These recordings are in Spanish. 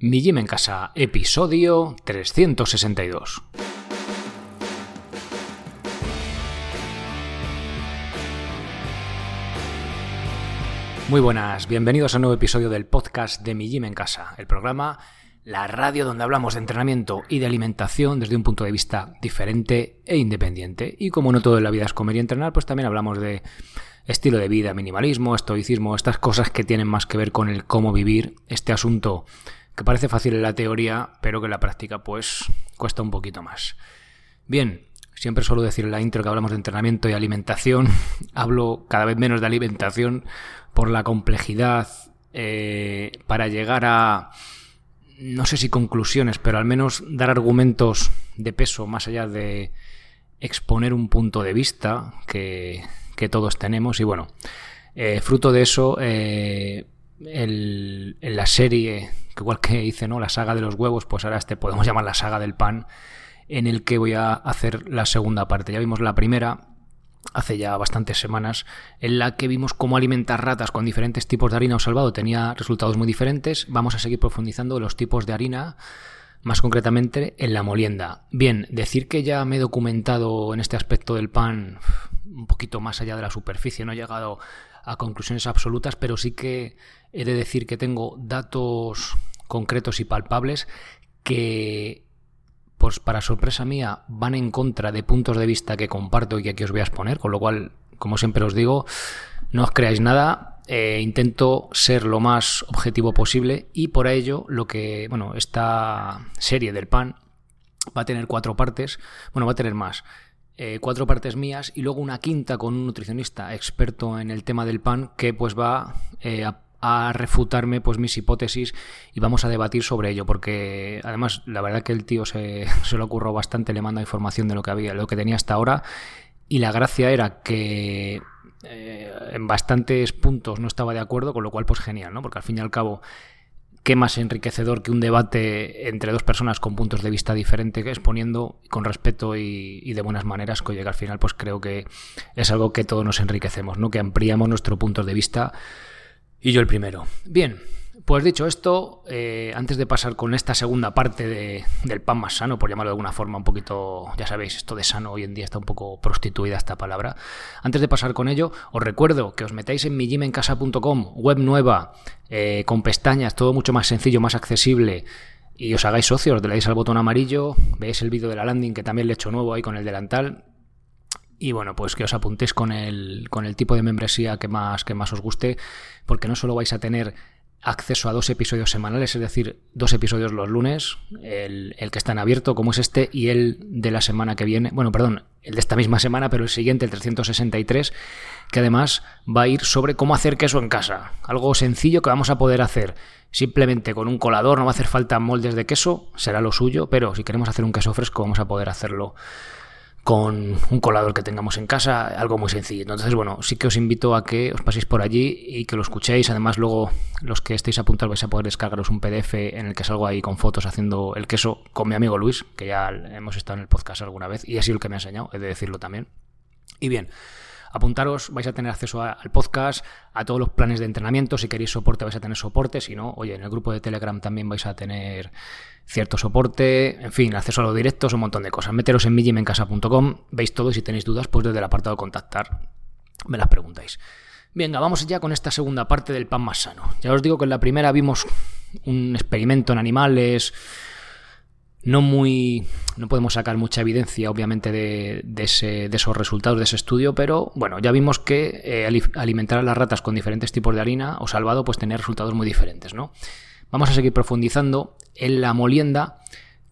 Mi Gym en Casa, episodio 362. Muy buenas, bienvenidos a un nuevo episodio del podcast de Mi Gym en Casa, el programa, la radio donde hablamos de entrenamiento y de alimentación desde un punto de vista diferente e independiente. Y como no todo en la vida es comer y entrenar, pues también hablamos de estilo de vida, minimalismo, estoicismo, estas cosas que tienen más que ver con el cómo vivir este asunto que parece fácil en la teoría, pero que en la práctica pues cuesta un poquito más. Bien, siempre suelo decir en la intro que hablamos de entrenamiento y alimentación, hablo cada vez menos de alimentación por la complejidad eh, para llegar a, no sé si conclusiones, pero al menos dar argumentos de peso más allá de exponer un punto de vista que, todos tenemos y bueno, eh, fruto de eso... Eh, en la serie, igual que hice, ¿no? La saga de los huevos, pues ahora este podemos llamar la saga del pan, en el que voy a hacer la segunda parte. Ya vimos la primera hace ya bastantes semanas, en la que vimos cómo alimentar ratas con diferentes tipos de harina o salvado tenía resultados muy diferentes. Vamos a seguir profundizando los tipos de harina, más concretamente en la molienda. Bien, decir que ya me he documentado en este aspecto del pan un poquito más allá de la superficie, no he llegado a conclusiones absolutas, pero sí que he de decir que tengo datos concretos y palpables que, pues para sorpresa mía, van en contra de puntos de vista que comparto y que aquí os voy a exponer, con lo cual, como siempre os digo, no os creáis nada, eh, intento ser lo más objetivo posible y por ello lo que, bueno, esta serie del pan va a tener cuatro partes, bueno, va a tener más. Eh, cuatro partes mías y luego una quinta con un nutricionista experto en el tema del pan que pues va eh, a refutarme pues mis hipótesis y vamos a debatir sobre ello porque además la verdad que el tío se, se lo ocurrió bastante le manda información de lo que había lo que tenía hasta ahora y la gracia era que eh, en bastantes puntos no estaba de acuerdo con lo cual pues genial no porque al fin y al cabo qué más enriquecedor que un debate entre dos personas con puntos de vista diferentes, exponiendo con respeto y, de buenas maneras, que al final, pues creo que es algo que todos nos enriquecemos, ¿no? Que ampliamos nuestro punto de vista y yo el primero. Bien, pues dicho esto, eh, antes de pasar con esta segunda parte de, del pan más sano, por llamarlo de alguna forma un poquito, ya sabéis, esto de sano hoy en día está un poco prostituida esta palabra. Antes de pasar con ello, os recuerdo que os metáis en mijimencasa.com, web nueva, eh, con pestañas, todo mucho más sencillo, más accesible, y os hagáis socios, le dais al botón amarillo, veis el vídeo de la landing que también le he hecho nuevo ahí con el delantal, y bueno, pues que os apuntéis con el, con el tipo de membresía que más, que más os guste, porque no solo vais a tener acceso a dos episodios semanales, es decir, dos episodios los lunes, el, que está en abierto, como es este, y el de la semana que viene, bueno, perdón, el de esta misma semana, pero el siguiente, el 363, que además va a ir sobre cómo hacer queso en casa. Algo sencillo que vamos a poder hacer simplemente con un colador, no va a hacer falta moldes de queso, será lo suyo, pero si queremos hacer un queso fresco vamos a poder hacerlo con un colador que tengamos en casa, algo muy sencillo. Entonces, bueno, sí que os invito a que os paséis por allí y que lo escuchéis. Además, luego los que estéis apuntados vais a poder descargaros un PDF en el que salgo ahí con fotos haciendo el queso con mi amigo Luis, que ya hemos estado en el podcast alguna vez y ha sido el que me ha enseñado, he de decirlo también. Y bien, apuntaros, vais a tener acceso al podcast, a todos los planes de entrenamiento. Si queréis soporte, vais a tener soporte. Si no, oye, en el grupo de Telegram también vais a tener cierto soporte, en fin, acceso a los directos, un montón de cosas. Meteros en mijimencasa.com, veis todo y si tenéis dudas, pues desde el apartado contactar me las preguntáis. Venga, vamos ya con esta segunda parte del pan más sano. Ya os digo que en la primera vimos un experimento en animales, no muy. No podemos sacar mucha evidencia, obviamente, de, esos resultados de ese estudio, pero bueno, ya vimos que eh, alimentar a las ratas con diferentes tipos de harina o salvado, pues tenía resultados muy diferentes, ¿no? Vamos a seguir profundizando en la molienda,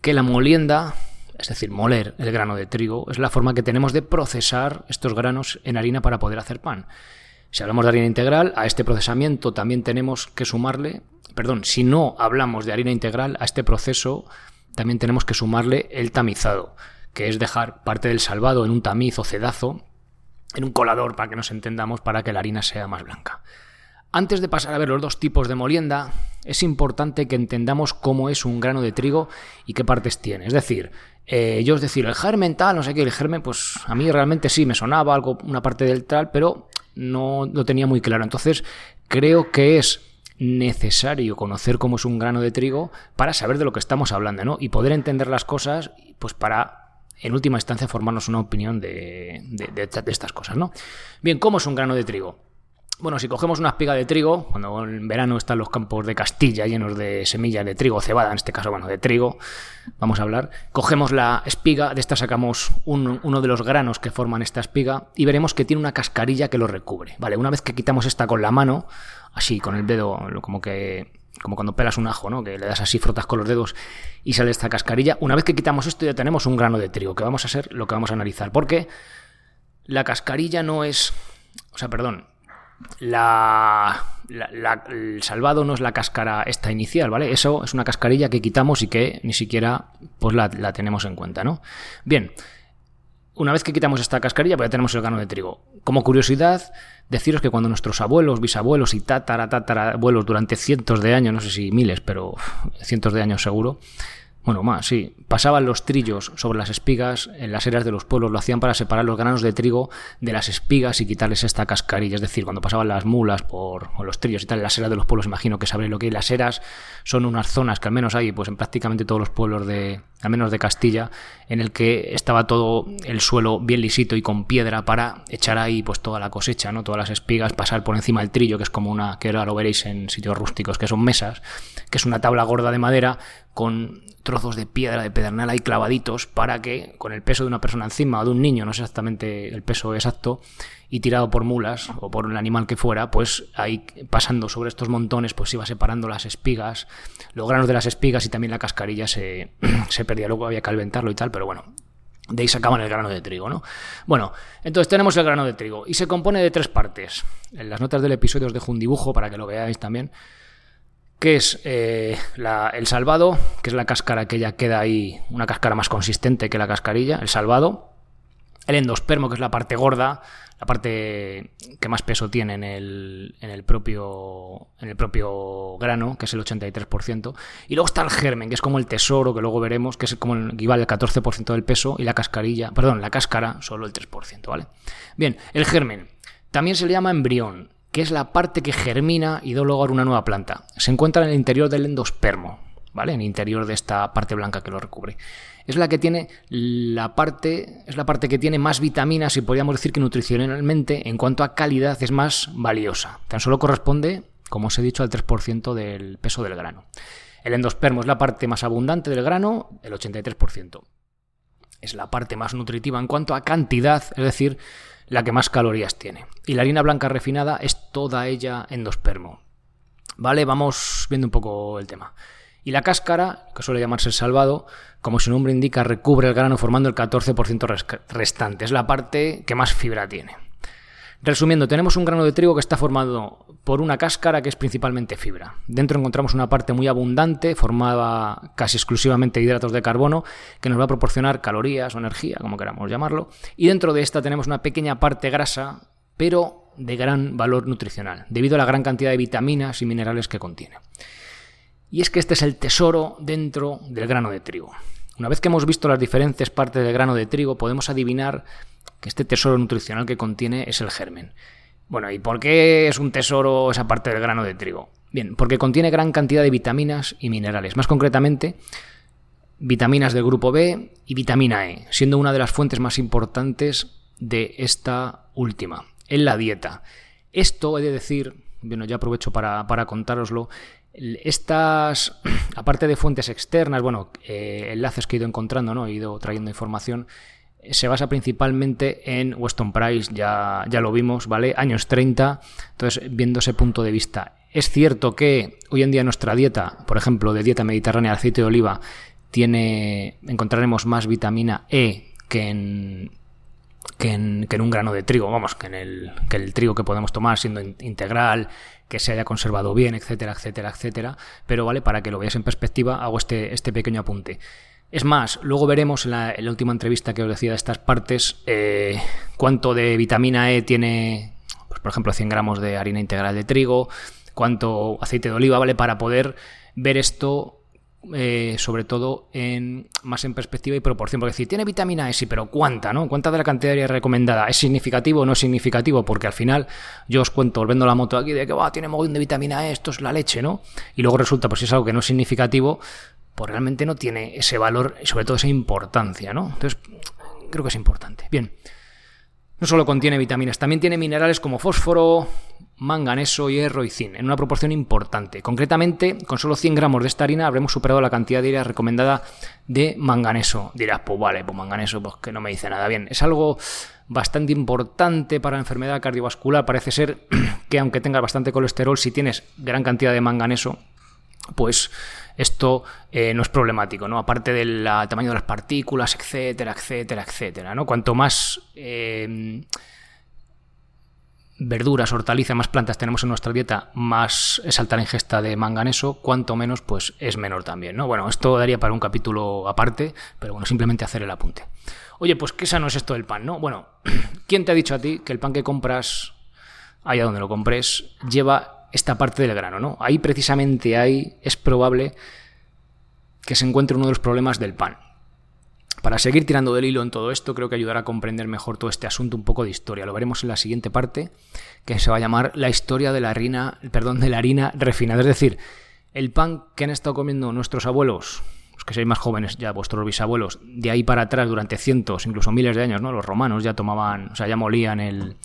que la molienda, es decir, moler el grano de trigo, es la forma que tenemos de procesar estos granos en harina para poder hacer pan. Si hablamos de harina integral, a este procesamiento también tenemos que sumarle, perdón, si no hablamos de harina integral, a este proceso también tenemos que sumarle el tamizado, que es dejar parte del salvado en un tamiz o cedazo, en un colador para que nos entendamos, para que la harina sea más blanca. Antes de pasar a ver los dos tipos de molienda, es importante que entendamos cómo es un grano de trigo y qué partes tiene. Es decir, eh, yo os decir, el germen tal, no sé qué, el germen, pues a mí realmente sí me sonaba algo, una parte del tal, pero no lo tenía muy claro. Entonces, creo que es necesario conocer cómo es un grano de trigo para saber de lo que estamos hablando, ¿no? Y poder entender las cosas, pues para, en última instancia, formarnos una opinión de, de estas cosas, ¿no? Bien, ¿cómo es un grano de trigo? Bueno, si cogemos una espiga de trigo, cuando en verano están los campos de Castilla llenos de semillas de trigo, cebada, en este caso, bueno, de trigo, vamos a hablar, cogemos la espiga, de esta sacamos uno de los granos que forman esta espiga y veremos que tiene una cascarilla que lo recubre. Vale, una vez que quitamos esta con la mano, así, con el dedo, como que como cuando pelas un ajo, ¿no? Que le das así, frotas con los dedos y sale esta cascarilla. Una vez que quitamos esto ya tenemos un grano de trigo, que vamos a ser lo que vamos a analizar. Porque la cascarilla no es... O sea, perdón, la, el salvado no es la cáscara esta inicial, ¿vale? Eso es una cascarilla que quitamos y que ni siquiera pues la, tenemos en cuenta, ¿no? Bien, una vez que quitamos esta cascarilla, pues ya tenemos el grano de trigo. Como curiosidad, deciros que cuando nuestros abuelos, bisabuelos y tatara, durante cientos de años, no sé si miles, pero cientos de años seguro, bueno, más, sí. Pasaban los trillos sobre las espigas en las eras de los pueblos. Lo hacían para separar los granos de trigo de las espigas y quitarles esta cascarilla. Es decir, cuando pasaban las mulas por, o los trillos y tal, en las eras de los pueblos, imagino que sabréis lo que hay. Las eras son unas zonas que al menos hay pues en prácticamente todos los pueblos de, al menos de Castilla, en el que estaba todo el suelo bien lisito y con piedra para echar ahí pues toda la cosecha, ¿no? Todas las espigas, pasar por encima del trillo, que es como una, que ahora lo veréis en sitios rústicos, que son mesas, que es una tabla gorda de madera con trozos de piedra, de pedernal ahí clavaditos para que con el peso de una persona encima o de un niño, no sé exactamente el peso exacto, y tirado por mulas o por un animal que fuera, pues ahí pasando sobre estos montones, pues iba separando las espigas, los granos de las espigas y también la cascarilla se, se perdía. Luego había que alventarlo y tal, pero bueno, de ahí sacaban el grano de trigo, ¿no? Bueno, entonces tenemos el grano de trigo y se compone de tres partes. En las notas del episodio os dejo un dibujo para que lo veáis también que es eh, el salvado, que es la cáscara que ya queda ahí, una cáscara más consistente que la cascarilla, el salvado, el endospermo, que es la parte gorda, la parte que más peso tiene en el, en el, propio, en el propio grano, que es el 83%, y luego está el germen, que es como el tesoro, que luego veremos, que es como el equivale al 14% del peso, y la cascarilla, perdón, la cáscara, solo el 3%, ¿vale? Bien, el germen. También se le llama embrión que es la parte que germina y da lugar una nueva planta. Se encuentra en el interior del endospermo, ¿vale? En el interior de esta parte blanca que lo recubre. Es la que tiene la parte, es la parte que tiene más vitaminas y podríamos decir que nutricionalmente, en cuanto a calidad, es más valiosa. Tan solo corresponde, como os he dicho, al 3% del peso del grano. El endospermo es la parte más abundante del grano, el 83%. Es la parte más nutritiva en cuanto a cantidad, es decir, la que más calorías tiene. Y la harina blanca refinada es toda ella endospermo. Vale, vamos viendo un poco el tema. Y la cáscara, que suele llamarse el salvado, como su nombre indica, recubre el grano formando el 14% restante. Es la parte que más fibra tiene. Resumiendo, tenemos un grano de trigo que está formado por una cáscara que es principalmente fibra. Dentro encontramos una parte muy abundante, formada casi exclusivamente de hidratos de carbono, que nos va a proporcionar calorías o energía, como queramos llamarlo. Y dentro de esta tenemos una pequeña parte grasa, pero de gran valor nutricional, debido a la gran cantidad de vitaminas y minerales que contiene. Y es que este es el tesoro dentro del grano de trigo. Una vez que hemos visto las diferentes partes del grano de trigo, podemos adivinar que este tesoro nutricional que contiene es el germen. Bueno, ¿y por qué es un tesoro esa parte del grano de trigo? Bien, porque contiene gran cantidad de vitaminas y minerales, más concretamente vitaminas del grupo B y vitamina E, siendo una de las fuentes más importantes de esta última, en la dieta. Esto he de decir, bueno, ya aprovecho para, para contároslo, estas, aparte de fuentes externas, bueno, eh, enlaces que he ido encontrando, ¿no? he ido trayendo información, se basa principalmente en Weston Price, ya, ya lo vimos, ¿vale? Años 30, entonces viendo ese punto de vista. Es cierto que hoy en día nuestra dieta, por ejemplo, de dieta mediterránea, aceite de oliva, tiene, encontraremos más vitamina E que en, que en, un grano de trigo, vamos, que en el, que el trigo que podemos tomar siendo integral, que se haya conservado bien, etcétera, etcétera, etcétera. Pero vale, para que lo veáis en perspectiva, hago este, este pequeño apunte. Es más, luego veremos en la, última entrevista que os decía de estas partes eh, cuánto de vitamina E tiene, pues, por ejemplo, 100 gramos de harina integral de trigo, cuánto aceite de oliva, ¿vale? Para poder ver esto eh, sobre todo en más en perspectiva y proporción. Porque decir, tiene vitamina E, sí, pero ¿cuánta? ¿no? ¿Cuánta de la cantidad recomendada? ¿Es significativo o no es significativo? Porque al final yo os cuento, volviendo la moto aquí, de que va, tiene mogollón de vitamina E, esto es la leche, ¿no? Y luego resulta, pues si es algo que no es significativo, pues realmente no tiene ese valor y sobre todo esa importancia, ¿no? Entonces, creo que es importante. Bien. No solo contiene vitaminas, también tiene minerales como fósforo, manganeso, hierro y zinc, en una proporción importante. Concretamente, con solo 100 gramos de esta harina habremos superado la cantidad diaria recomendada de manganeso. Dirás, pues vale, pues manganeso, pues que no me dice nada. Bien, es algo bastante importante para la enfermedad cardiovascular. Parece ser que aunque tengas bastante colesterol, si tienes gran cantidad de manganeso, pues esto eh, no es problemático, ¿no? Aparte del tamaño de las partículas, etcétera, etcétera, etcétera, ¿no? Cuanto más eh, verduras, hortalizas, más plantas tenemos en nuestra dieta, más es alta la ingesta de manganeso, cuanto menos, pues es menor también, ¿no? Bueno, esto daría para un capítulo aparte, pero bueno, simplemente hacer el apunte. Oye, pues qué sano es esto del pan, ¿no? Bueno, ¿quién te ha dicho a ti que el pan que compras, allá donde lo compres, lleva esta parte del grano, ¿no? Ahí precisamente ahí es probable que se encuentre uno de los problemas del pan. Para seguir tirando del hilo en todo esto, creo que ayudará a comprender mejor todo este asunto un poco de historia. Lo veremos en la siguiente parte, que se va a llamar la historia de la harina, perdón, de la harina refinada. Es decir, el pan que han estado comiendo nuestros abuelos que sois más jóvenes, ya vuestros bisabuelos, de ahí para atrás durante cientos, incluso miles de años, ¿no? Los romanos ya tomaban, o sea, ya molían el,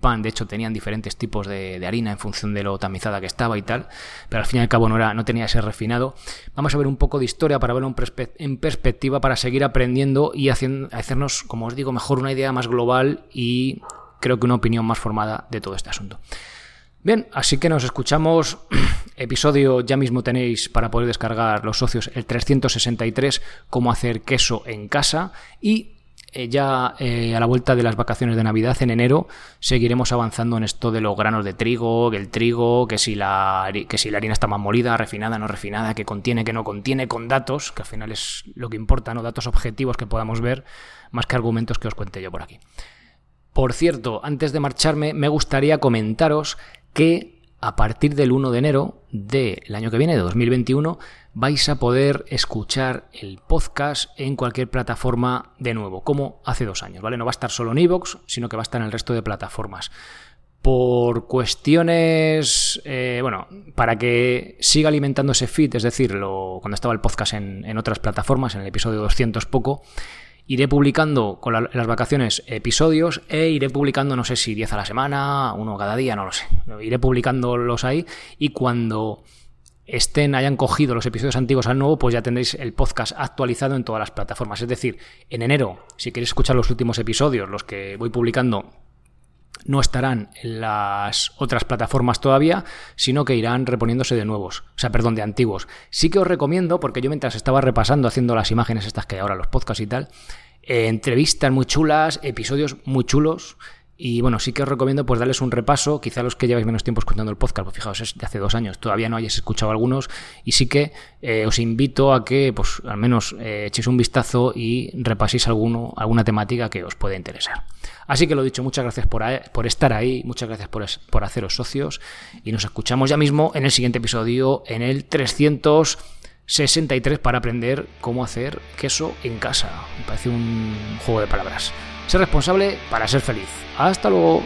pan, de hecho tenían diferentes tipos de, harina en función de lo tamizada que estaba y tal, pero al fin y al cabo no, era, no tenía ese refinado. Vamos a ver un poco de historia para verlo en perspectiva, para seguir aprendiendo y hacernos, como os digo, mejor una idea más global y creo que una opinión más formada de todo este asunto. Bien, así que nos escuchamos. Episodio ya mismo tenéis para poder descargar los socios el 363, cómo hacer queso en casa. Y eh, ya eh, a la vuelta de las vacaciones de Navidad en enero seguiremos avanzando en esto de los granos de trigo, que el trigo, que si la, que si la harina está más molida, refinada, no refinada, que contiene, que no contiene, con datos, que al final es lo que importa, ¿no? Datos objetivos que podamos ver, más que argumentos que os cuente yo por aquí. Por cierto, antes de marcharme, me gustaría comentaros que a partir del 1 de enero del año que viene, de 2021, vais a poder escuchar el podcast en cualquier plataforma de nuevo, como hace dos años, ¿vale? No va a estar solo en iVoox, sino que va a estar en el resto de plataformas. Por cuestiones, eh, bueno, para que siga alimentando ese feed, es decir, cuando estaba el podcast en, en otras plataformas, en el episodio 200 poco, Iré publicando con las vacaciones episodios e iré publicando, no sé si 10 a la semana, uno cada día, no lo sé. Iré publicándolos ahí y cuando estén, hayan cogido los episodios antiguos al nuevo, pues ya tendréis el podcast actualizado en todas las plataformas. Es decir, en enero, si queréis escuchar los últimos episodios, los que voy publicando no estarán en las otras plataformas todavía, sino que irán reponiéndose de nuevos, o sea, perdón, de antiguos. Sí que os recomiendo, porque yo mientras estaba repasando, haciendo las imágenes estas que hay ahora, los podcasts y tal, eh, entrevistas muy chulas, episodios muy chulos, y bueno, sí que os recomiendo pues darles un repaso, quizá los que lleváis menos tiempo escuchando el podcast, pues fijaos, es de hace dos años, todavía no hayáis escuchado algunos, y sí que eh, os invito a que pues al menos eh, echéis un vistazo y repaséis alguno, alguna temática que os pueda interesar. Así que lo dicho, muchas gracias por, por estar ahí, muchas gracias por, por haceros socios, y nos escuchamos ya mismo en el siguiente episodio, en el 363, para aprender cómo hacer queso en casa. Me parece un juego de palabras. Ser responsable para ser feliz. Hasta luego.